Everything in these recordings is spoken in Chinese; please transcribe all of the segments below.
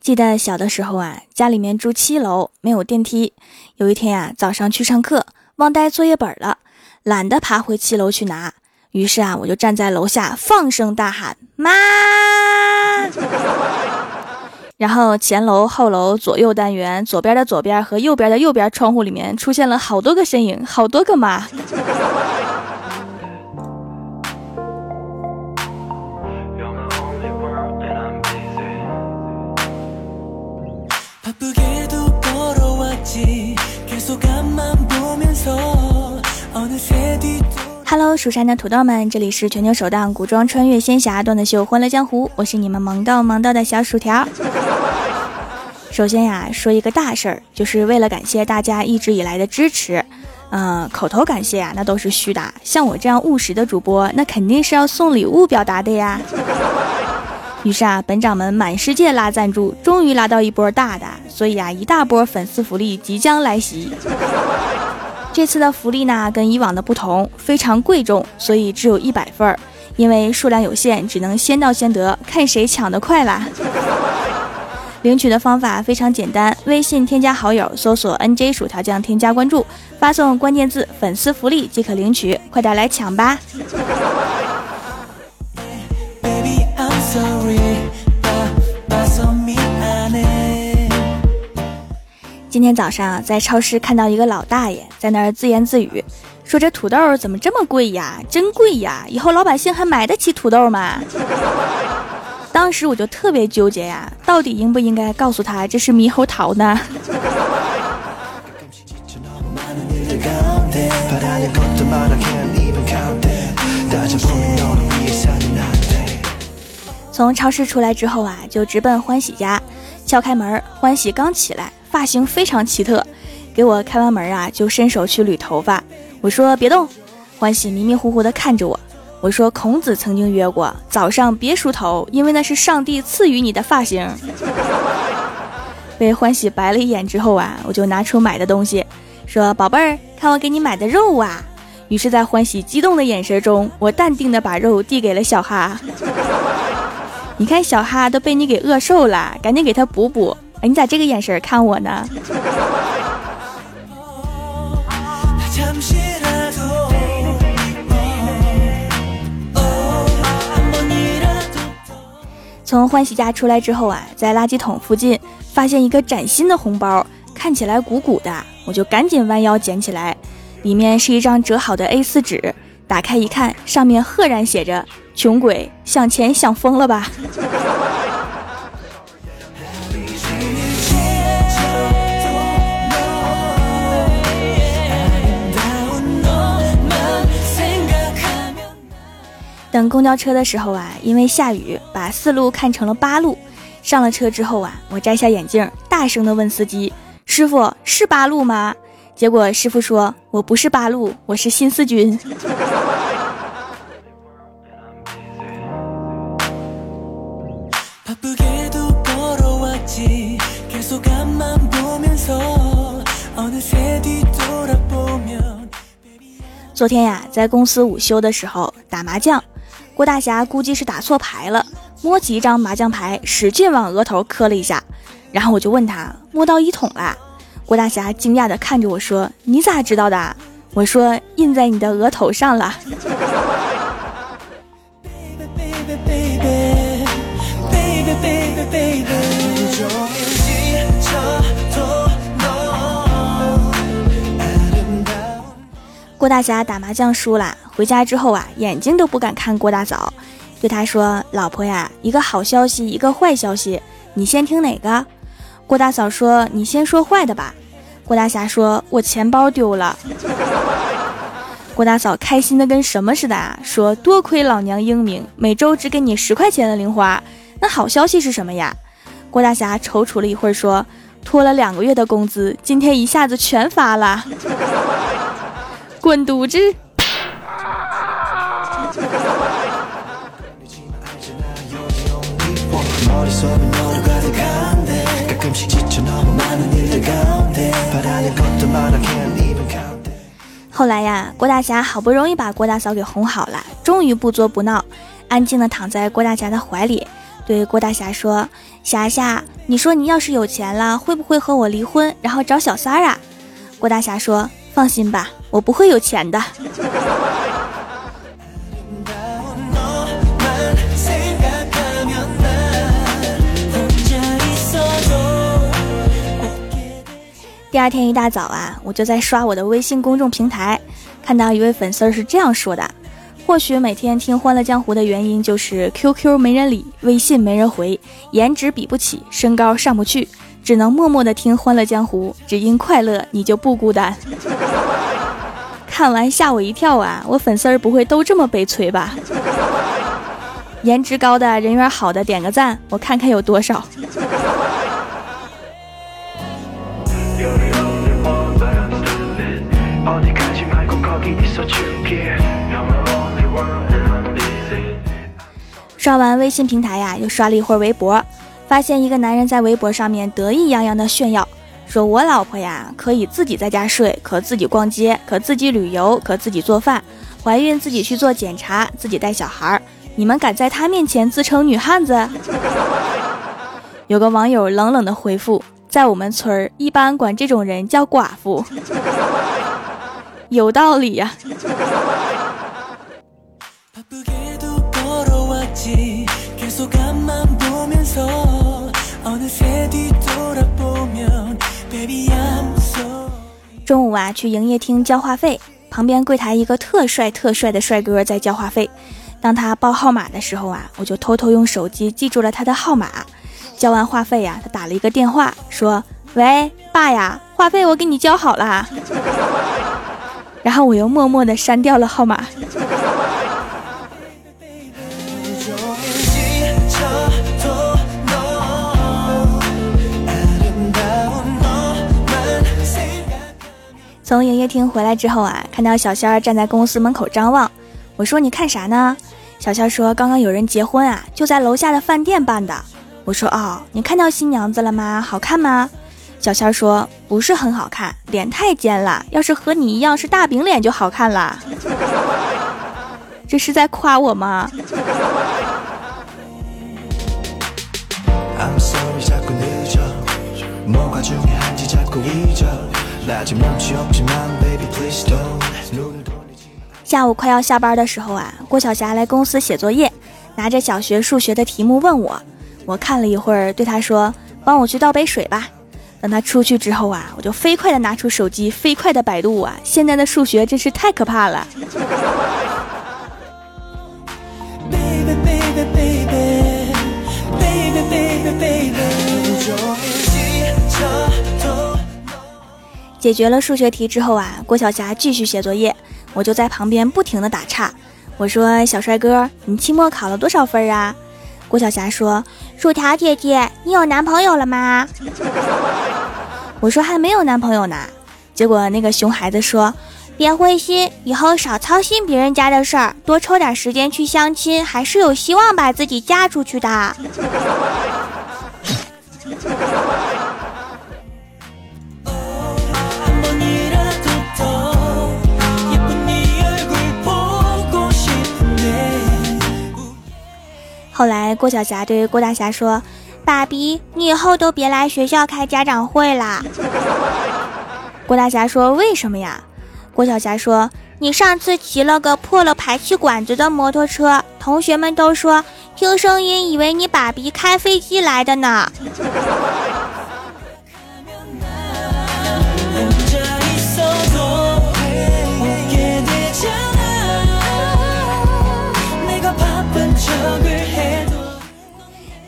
记得小的时候啊，家里面住七楼，没有电梯。有一天呀，早上去上课，忘带作业本了，懒得爬回七楼去拿。于是啊，我就站在楼下放声大喊：“妈！” 然后前楼、后楼、左右单元，左边的左边和右边的右边窗户里面出现了好多个身影，好多个妈。Hello，蜀山的土豆们，这里是全球首档古装穿越仙侠段子秀《欢乐江湖》，我是你们萌到萌到的小薯条。首先呀，说一个大事儿，就是为了感谢大家一直以来的支持，嗯，口头感谢啊，那都是虚的。像我这样务实的主播，那肯定是要送礼物表达的呀。于是啊，本掌门满世界拉赞助，终于拉到一波大的，所以啊，一大波粉丝福利即将来袭。这次的福利呢，跟以往的不同，非常贵重，所以只有一百份儿，因为数量有限，只能先到先得，看谁抢得快啦。领取的方法非常简单，微信添加好友，搜索 “nj 薯条酱”，添加关注，发送关键字“粉丝福利”即可领取，快点来抢吧！今天早上在超市看到一个老大爷在那儿自言自语，说：“这土豆怎么这么贵呀？真贵呀！以后老百姓还买得起土豆吗？” 当时我就特别纠结呀，到底应不应该告诉他这是猕猴桃呢？从超市出来之后啊，就直奔欢喜家，敲开门，欢喜刚起来。发型非常奇特，给我开完门啊，就伸手去捋头发。我说别动，欢喜迷迷糊糊的看着我。我说孔子曾经约过，早上别梳头，因为那是上帝赐予你的发型。被欢喜白了一眼之后啊，我就拿出买的东西，说宝贝儿，看我给你买的肉啊。于是，在欢喜激动的眼神中，我淡定的把肉递给了小哈。你看小哈都被你给饿瘦了，赶紧给他补补。哎，你咋这个眼神看我呢？从欢喜家出来之后啊，在垃圾桶附近发现一个崭新的红包，看起来鼓鼓的，我就赶紧弯腰捡起来，里面是一张折好的 A4 纸，打开一看，上面赫然写着：“穷鬼想钱想疯了吧？”等公交车的时候啊，因为下雨，把四路看成了八路。上了车之后啊，我摘下眼镜，大声的问司机：“师傅是八路吗？”结果师傅说：“我不是八路，我是新四军。”昨天呀，在公司午休的时候打麻将。郭大侠估计是打错牌了，摸起一张麻将牌，使劲往额头磕了一下，然后我就问他摸到一筒了。郭大侠惊讶地看着我说：“你咋知道的？”我说：“印在你的额头上了。”郭大侠打麻将输了，回家之后啊，眼睛都不敢看郭大嫂，对他说：“老婆呀，一个好消息，一个坏消息，你先听哪个？”郭大嫂说：“你先说坏的吧。”郭大侠说：“我钱包丢了。” 郭大嫂开心的跟什么似的啊，说：“多亏老娘英明，每周只给你十块钱的零花。”那好消息是什么呀？郭大侠踌躇了一会儿说：“拖了两个月的工资，今天一下子全发了。” 滚犊子！后来呀，郭大侠好不容易把郭大嫂给哄好了，终于不作不闹，安静的躺在郭大侠的怀里，对郭大侠说：“侠侠，你说你要是有钱了，会不会和我离婚，然后找小三儿啊？郭大侠说：“放心吧，我不会有钱的。”第二天一大早啊，我就在刷我的微信公众平台，看到一位粉丝是这样说的：“或许每天听《欢乐江湖》的原因就是 QQ 没人理，微信没人回，颜值比不起，身高上不去，只能默默的听《欢乐江湖》，只因快乐，你就不孤单。”看完吓我一跳啊！我粉丝儿不会都这么悲催吧？颜值高的人缘好的点个赞，我看看有多少。刷完微信平台呀，又刷了一会儿微博，发现一个男人在微博上面得意洋洋的炫耀，说我老婆呀可以自己在家睡，可自己逛街，可自己旅游，可自己做饭，怀孕自己去做检查，自己带小孩儿。你们敢在他面前自称女汉子？有个网友冷冷的回复，在我们村儿一般管这种人叫寡妇。有道理呀。中午啊，去营业厅交话费，旁边柜台一个特帅特帅的帅哥在交话费。当他报号码的时候啊，我就偷偷用手机记住了他的号码。交完话费呀，他打了一个电话，说：“喂，爸呀，话费我给你交好了。”然后我又默默的删掉了号码。从营业厅回来之后啊，看到小仙儿站在公司门口张望，我说：“你看啥呢？”小仙儿说：“刚刚有人结婚啊，就在楼下的饭店办的。”我说：“哦，你看到新娘子了吗？好看吗？”小仙儿说：“不是很好看，脸太尖了。要是和你一样是大饼脸就好看了。”这是在夸我吗？下午快要下班的时候啊，郭晓霞来公司写作业，拿着小学数学的题目问我。我看了一会儿，对他说：“帮我去倒杯水吧。”等他出去之后啊，我就飞快的拿出手机，飞快的百度啊。现在的数学真是太可怕了。解决了数学题之后啊，郭晓霞继续写作业，我就在旁边不停的打岔。我说：“小帅哥，你期末考了多少分啊？”郭晓霞说：“薯条姐姐，你有男朋友了吗？”我说：“还没有男朋友呢。”结果那个熊孩子说：“别灰心，以后少操心别人家的事儿，多抽点时间去相亲，还是有希望把自己嫁出去的。”后来，郭晓霞对郭大侠说：“爸比，你以后都别来学校开家长会啦。”郭大侠说：“为什么呀？”郭晓霞说：“你上次骑了个破了排气管子的摩托车，同学们都说听声音以为你爸比开飞机来的呢。”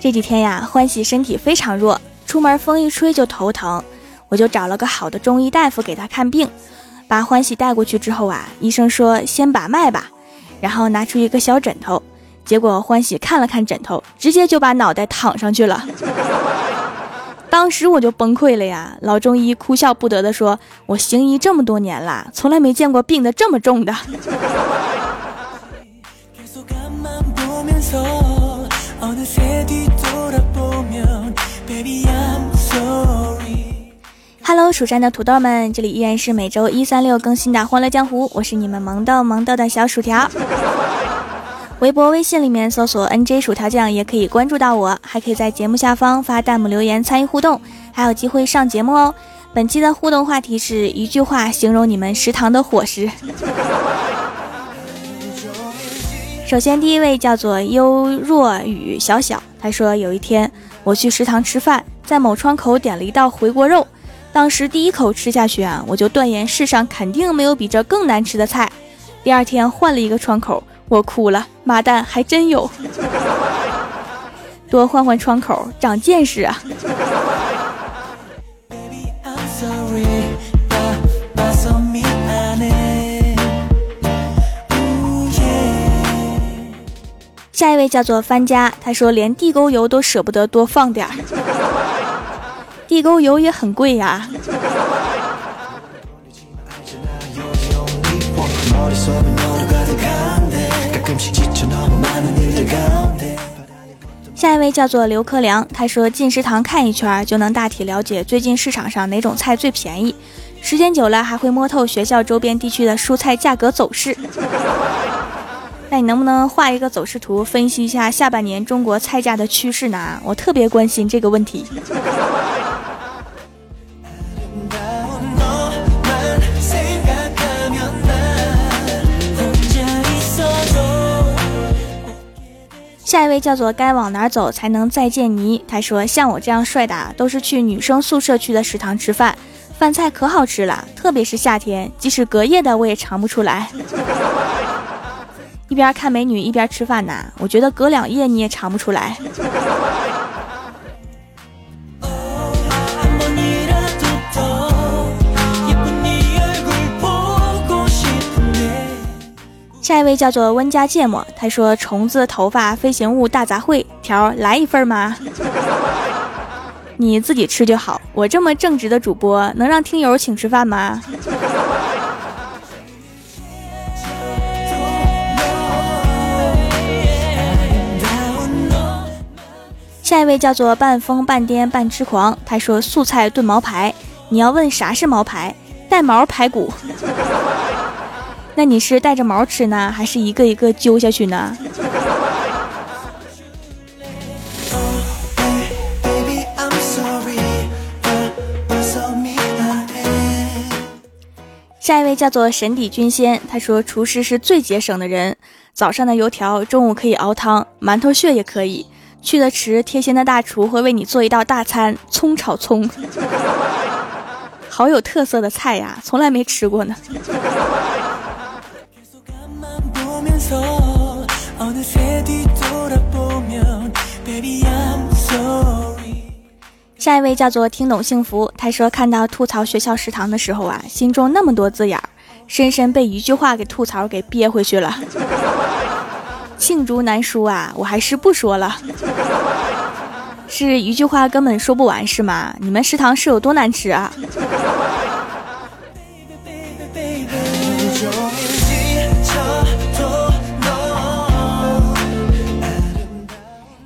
这几天呀，欢喜身体非常弱，出门风一吹就头疼，我就找了个好的中医大夫给他看病。把欢喜带过去之后啊，医生说先把脉吧，然后拿出一个小枕头。结果欢喜看了看枕头，直接就把脑袋躺上去了。当时我就崩溃了呀！老中医哭笑不得的说：“我行医这么多年了，从来没见过病得这么重的。” Hello，蜀山的土豆们，这里依然是每周一、三、六更新的《欢乐江湖》，我是你们萌豆萌豆的小薯条。微博、微信里面搜索 “nj 薯条酱”也可以关注到我，还可以在节目下方发弹幕留言参与互动，还有机会上节目哦。本期的互动话题是一句话形容你们食堂的伙食。首先，第一位叫做优若雨小小，他说有一天我去食堂吃饭，在某窗口点了一道回锅肉，当时第一口吃下去啊，我就断言世上肯定没有比这更难吃的菜。第二天换了一个窗口。我哭了，妈蛋，还真有！多换换窗口，长见识啊！下一位叫做番家，他说连地沟油都舍不得多放点儿，地沟油也很贵呀。下一位叫做刘克良，他说进食堂看一圈就能大体了解最近市场上哪种菜最便宜，时间久了还会摸透学校周边地区的蔬菜价格走势。那你能不能画一个走势图，分析一下下半年中国菜价的趋势呢？我特别关心这个问题。下一位叫做该往哪走才能再见你？他说：“像我这样帅的，都是去女生宿舍区的食堂吃饭，饭菜可好吃了，特别是夏天，即使隔夜的我也尝不出来。一边看美女一边吃饭呢，我觉得隔两夜你也尝不出来。”下一位叫做温家芥末，他说：“虫子、头发、飞行物大杂烩，条来一份吗？你自己吃就好。我这么正直的主播，能让听友请吃饭吗？” 下一位叫做半疯半癫半痴狂，他说：“素菜炖毛排，你要问啥是毛排？带毛排骨。” 那你是带着毛吃呢，还是一个一个揪下去呢？下一位叫做神底君仙，他说厨师是最节省的人，早上的油条，中午可以熬汤，馒头屑也可以。去的迟，贴心的大厨会为你做一道大餐——葱炒葱，好有特色的菜呀，从来没吃过呢。下一位叫做听懂幸福，他说看到吐槽学校食堂的时候啊，心中那么多字眼儿，深深被一句话给吐槽给憋回去了。罄竹难书啊，我还是不说了。是一句话根本说不完是吗？你们食堂是有多难吃啊？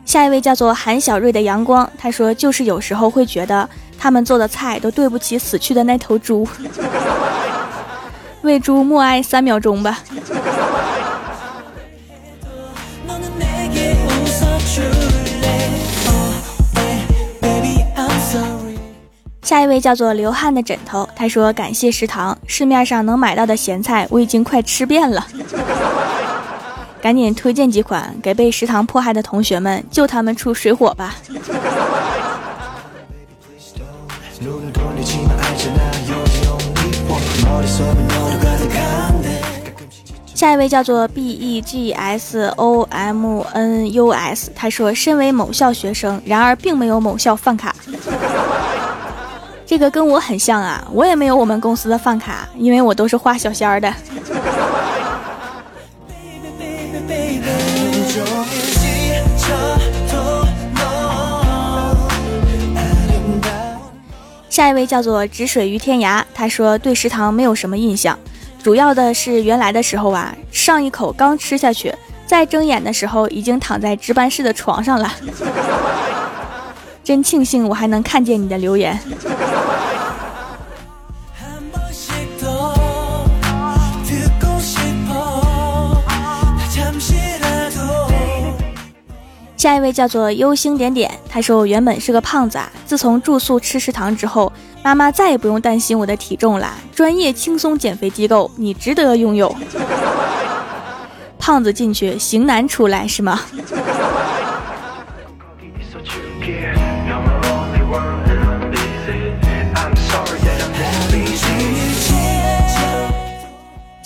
下一位叫做韩小瑞的阳光，他说就是有时候会觉得他们做的菜都对不起死去的那头猪，为猪默哀三秒钟吧。下一位叫做流汗的枕头，他说感谢食堂，市面上能买到的咸菜我已经快吃遍了。赶紧推荐几款给被食堂迫害的同学们，救他们出水火吧！下一位叫做 B E G S O M N U S，他说：“身为某校学生，然而并没有某校饭卡。”这个跟我很像啊，我也没有我们公司的饭卡，因为我都是画小仙儿的。下一位叫做止水于天涯，他说对食堂没有什么印象，主要的是原来的时候啊，上一口刚吃下去，再睁眼的时候已经躺在值班室的床上了。真庆幸我还能看见你的留言。下一位叫做优星点点，他说我原本是个胖子啊，自从住宿吃食堂之后，妈妈再也不用担心我的体重了。专业轻松减肥机构，你值得拥有。胖子进去，型男出来是吗？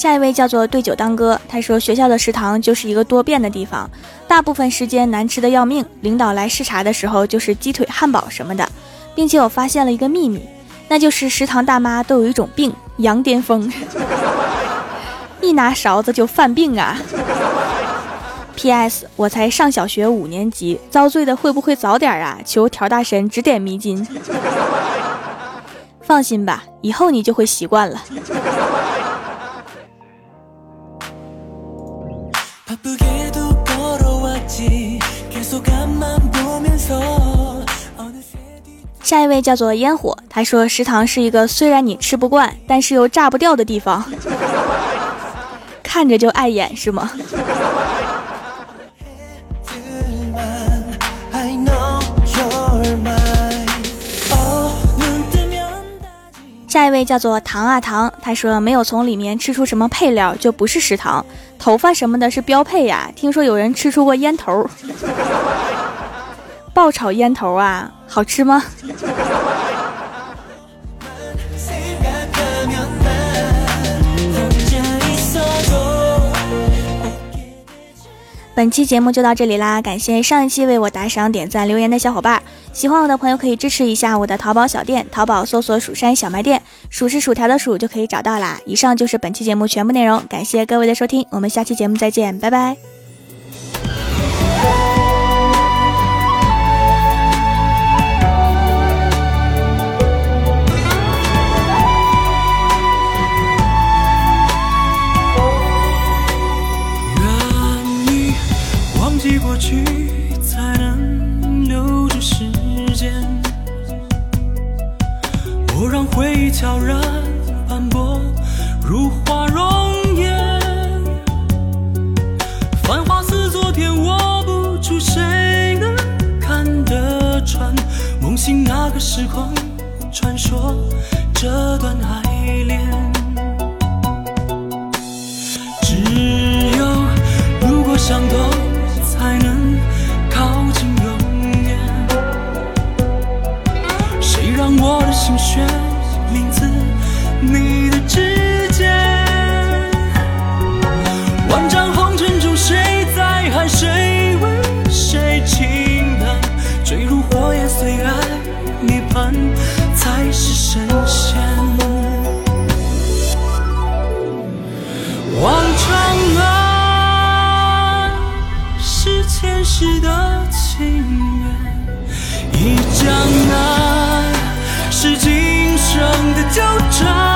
下一位叫做对酒当歌，他说学校的食堂就是一个多变的地方，大部分时间难吃的要命。领导来视察的时候就是鸡腿、汉堡什么的，并且我发现了一个秘密，那就是食堂大妈都有一种病——羊癫疯，一拿勺子就犯病啊。P.S. 我才上小学五年级，遭罪的会不会早点啊？求调大神指点迷津。放心吧，以后你就会习惯了。下一位叫做烟火，他说食堂是一个虽然你吃不惯，但是又炸不掉的地方，看着就碍眼，是吗？下一位叫做糖啊糖，他说没有从里面吃出什么配料就不是食堂，头发什么的是标配呀。听说有人吃出过烟头，爆炒烟头啊，好吃吗？本期节目就到这里啦，感谢上一期为我打赏、点赞、留言的小伙伴。喜欢我的朋友可以支持一下我的淘宝小店，淘宝搜索“蜀山小卖店”，数是薯条的数就可以找到啦。以上就是本期节目全部内容，感谢各位的收听，我们下期节目再见，拜拜。去才能留住时间，不让回忆悄然斑驳，如花容颜。繁华似昨天，握不住，谁能看得穿？梦醒那个时空，传说这段爱恋。只有如果相懂，望长安，是前世的情缘，忆江南，是今。生的纠缠，